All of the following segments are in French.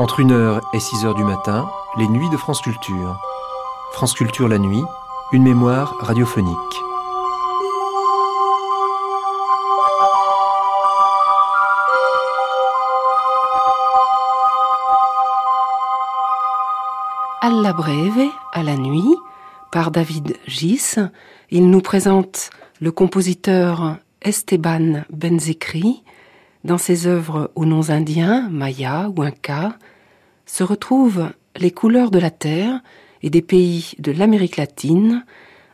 Entre 1h et 6h du matin, les nuits de France Culture. France Culture la nuit, une mémoire radiophonique. Alla breve, à la nuit, par David Gis. Il nous présente le compositeur Esteban Benzekri dans ses œuvres aux noms indiens, maya ou inca, se retrouvent les couleurs de la terre et des pays de l'Amérique latine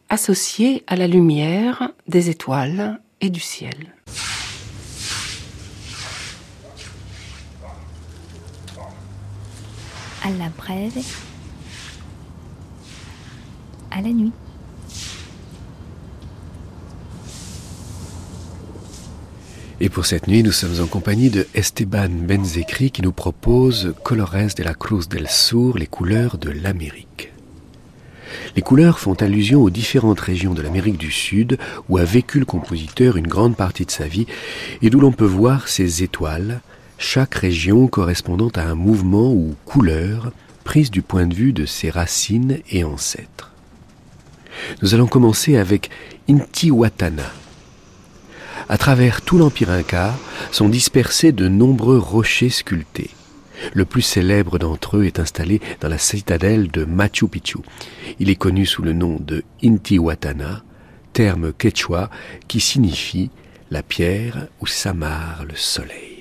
associées à la lumière des étoiles et du ciel. À la brève, à la nuit. Et pour cette nuit, nous sommes en compagnie de Esteban Benzekri qui nous propose Colores de la Cruz del Sur, les couleurs de l'Amérique. Les couleurs font allusion aux différentes régions de l'Amérique du Sud où a vécu le compositeur une grande partie de sa vie et d'où l'on peut voir ces étoiles, chaque région correspondant à un mouvement ou couleur prise du point de vue de ses racines et ancêtres. Nous allons commencer avec Intihuatana, à travers tout l'empire inca sont dispersés de nombreux rochers sculptés. Le plus célèbre d'entre eux est installé dans la citadelle de Machu Picchu. Il est connu sous le nom de Intihuatana, terme quechua qui signifie la pierre où s'amarre le soleil.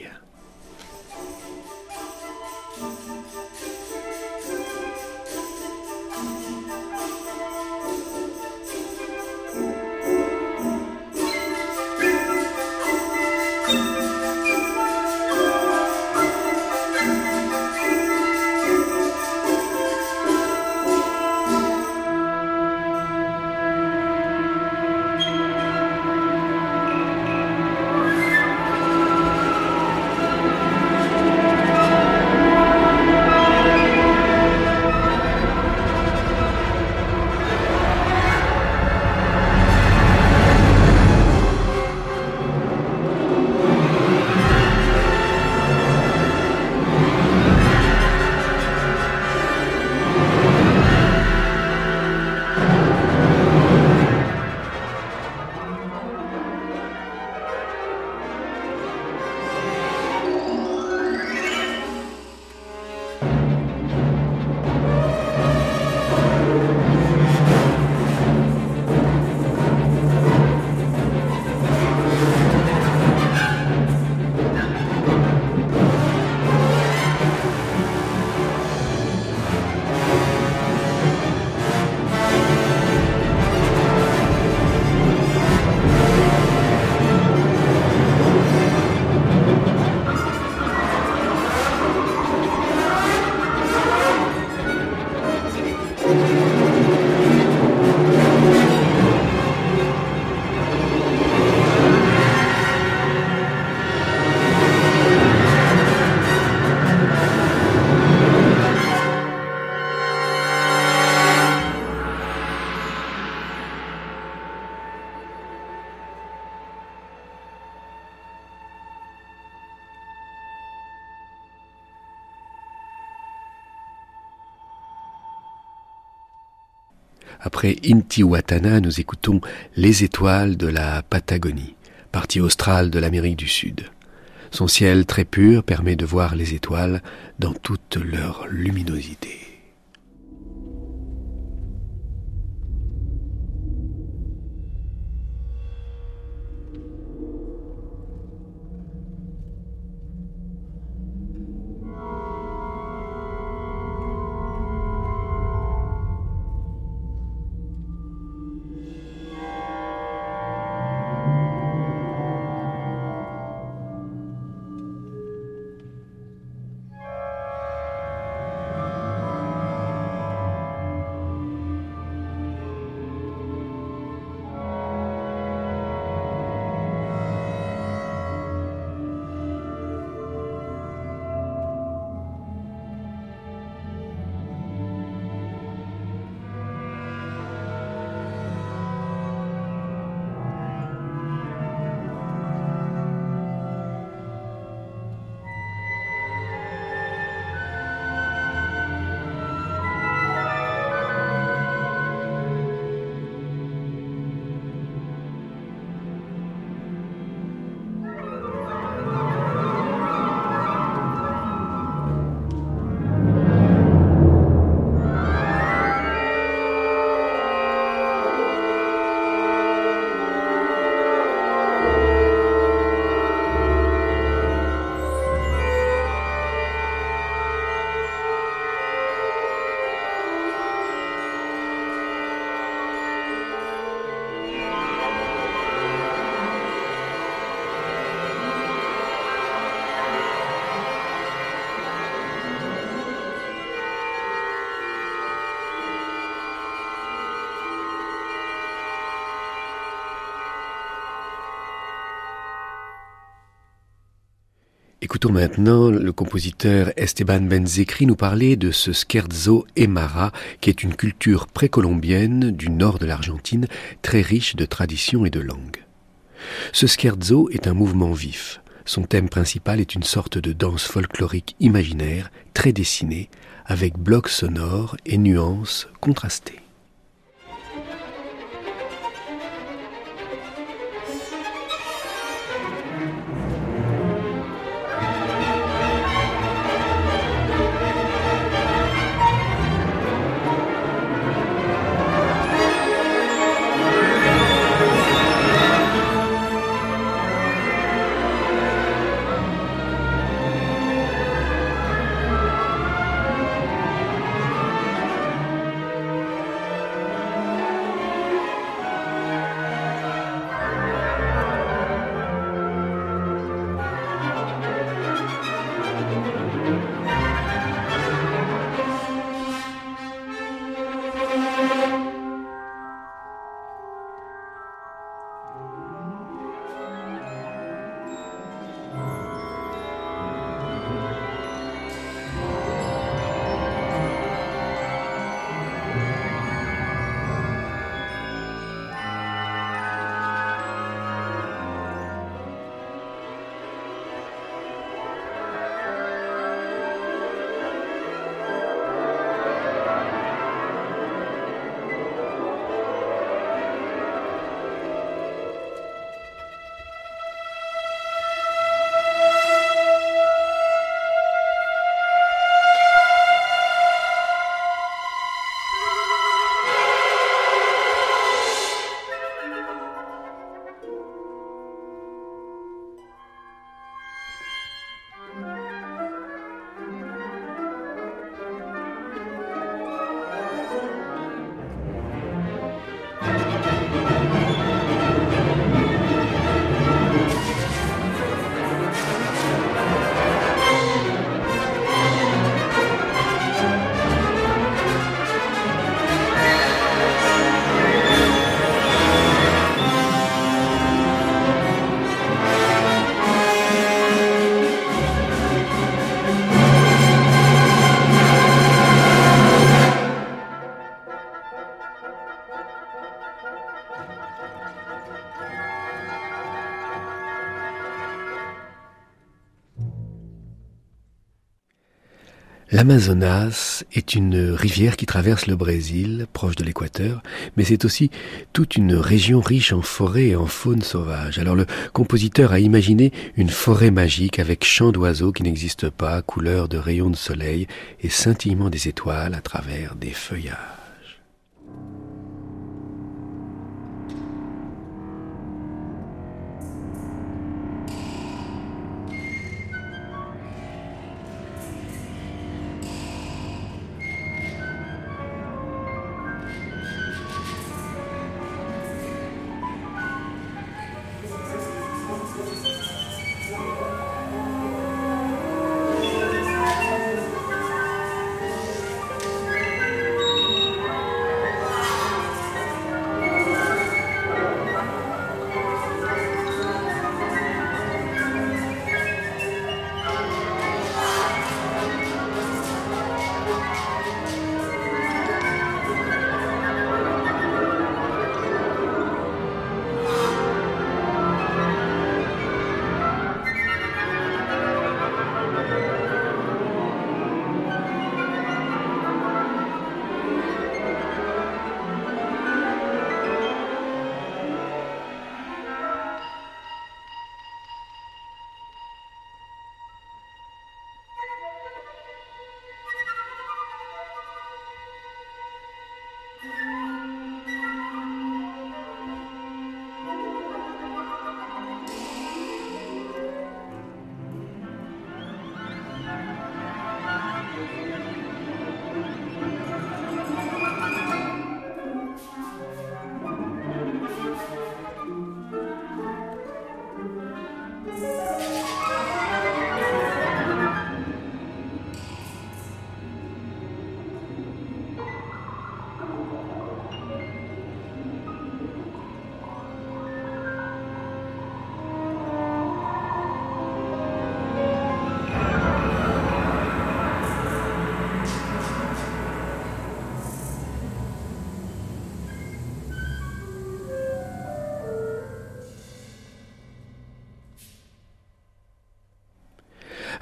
Après Intihuatana, nous écoutons Les étoiles de la Patagonie, partie australe de l'Amérique du Sud. Son ciel très pur permet de voir les étoiles dans toute leur luminosité. Maintenant le compositeur Esteban Benzekri nous parler de ce scherzo Emara, qui est une culture précolombienne du nord de l'Argentine, très riche de traditions et de langues. Ce scherzo est un mouvement vif. Son thème principal est une sorte de danse folklorique imaginaire, très dessinée, avec blocs sonores et nuances contrastées. L'Amazonas est une rivière qui traverse le Brésil, proche de l'équateur, mais c'est aussi toute une région riche en forêts et en faune sauvage. Alors le compositeur a imaginé une forêt magique avec chants d'oiseaux qui n'existent pas, couleurs de rayons de soleil et scintillement des étoiles à travers des feuillages.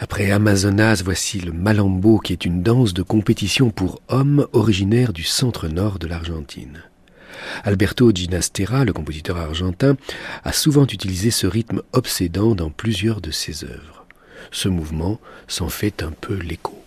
Après Amazonas, voici le malambo qui est une danse de compétition pour hommes originaire du centre-nord de l'Argentine. Alberto Ginastera, le compositeur argentin, a souvent utilisé ce rythme obsédant dans plusieurs de ses œuvres. Ce mouvement s'en fait un peu l'écho.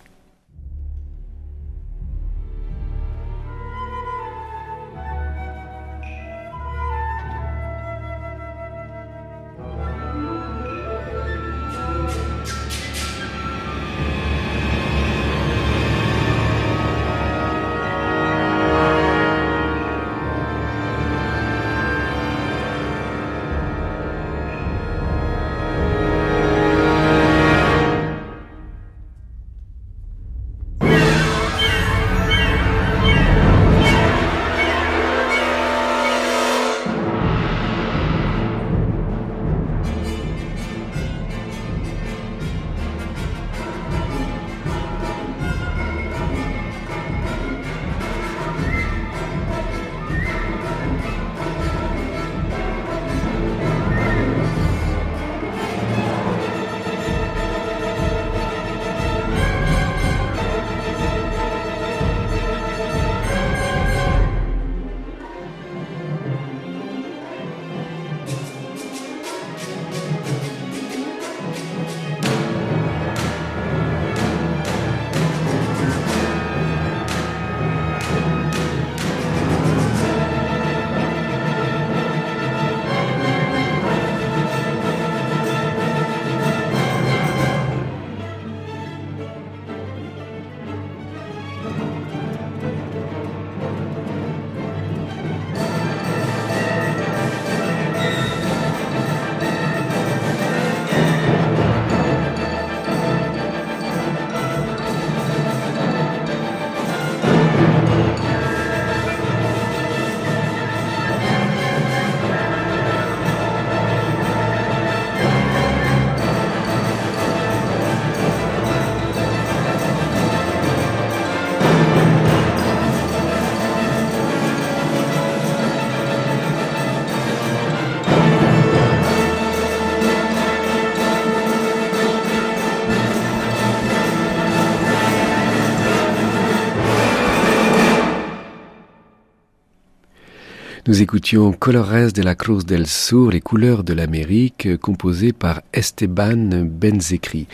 Nous écoutions Colores de la Cruz del Sur, les couleurs de l'Amérique, composé par Esteban Benzekri.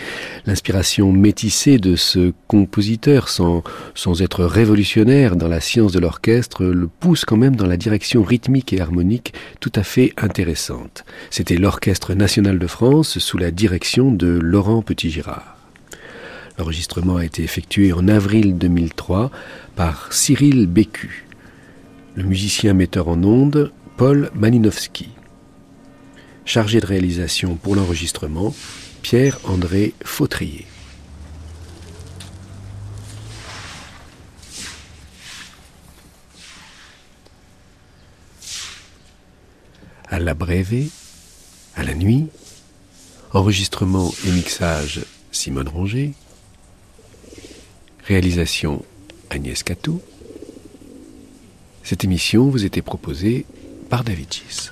L'inspiration métissée de ce compositeur, sans, sans être révolutionnaire dans la science de l'orchestre, le pousse quand même dans la direction rythmique et harmonique tout à fait intéressante. C'était l'Orchestre national de France sous la direction de Laurent Petit-Girard. L'enregistrement a été effectué en avril 2003 par Cyril Bécu le musicien metteur en ondes Paul Maninowski. Chargé de réalisation pour l'enregistrement, Pierre-André Fautrier. À la brève, à la nuit, enregistrement et mixage Simone Ronger, réalisation Agnès Catou, cette émission vous était proposée par David Gis.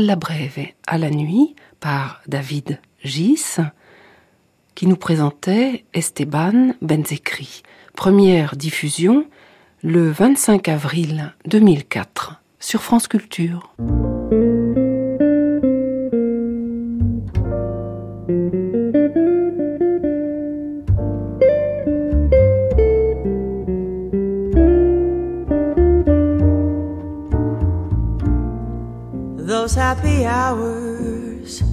la brève, à la nuit, par David Gis, qui nous présentait Esteban Benzekri. Première diffusion le 25 avril 2004 sur France Culture. Happy hours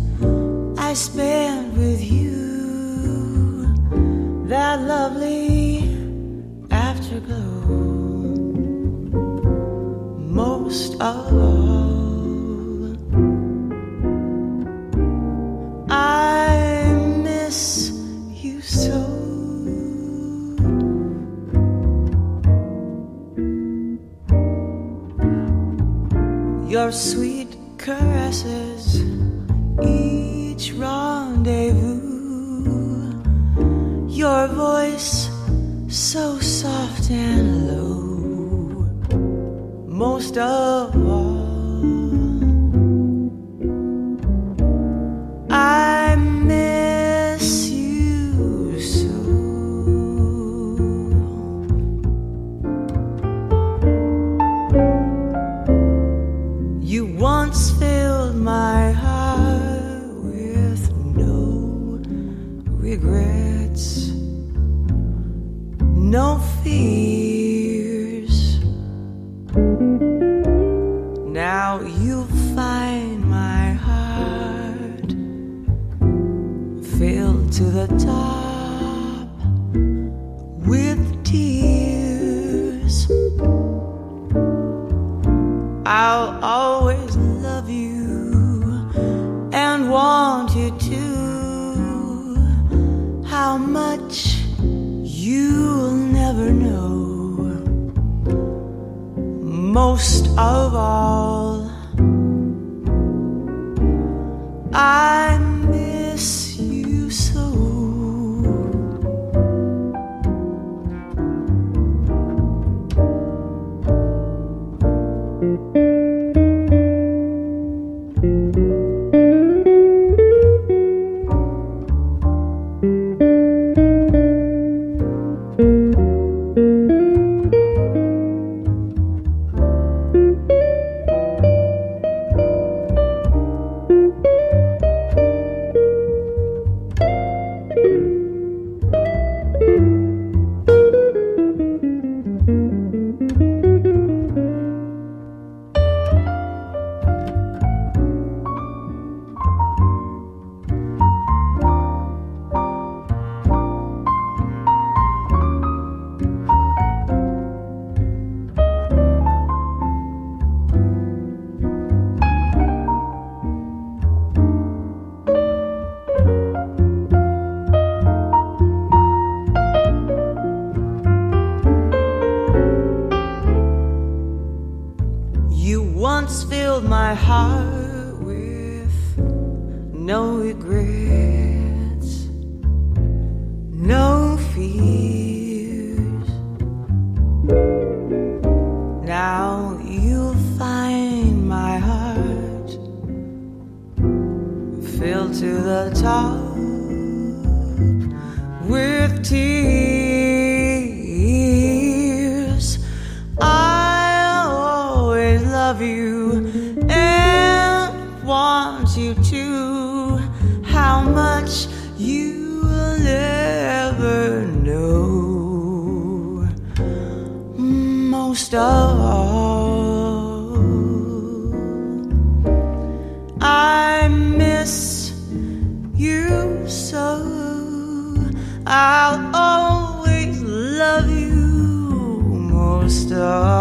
I spent with you, that lovely afterglow, most of all, I miss you so. Your sweet caresses each rendezvous. Your voice so soft and low. Most of all. To the top You dark.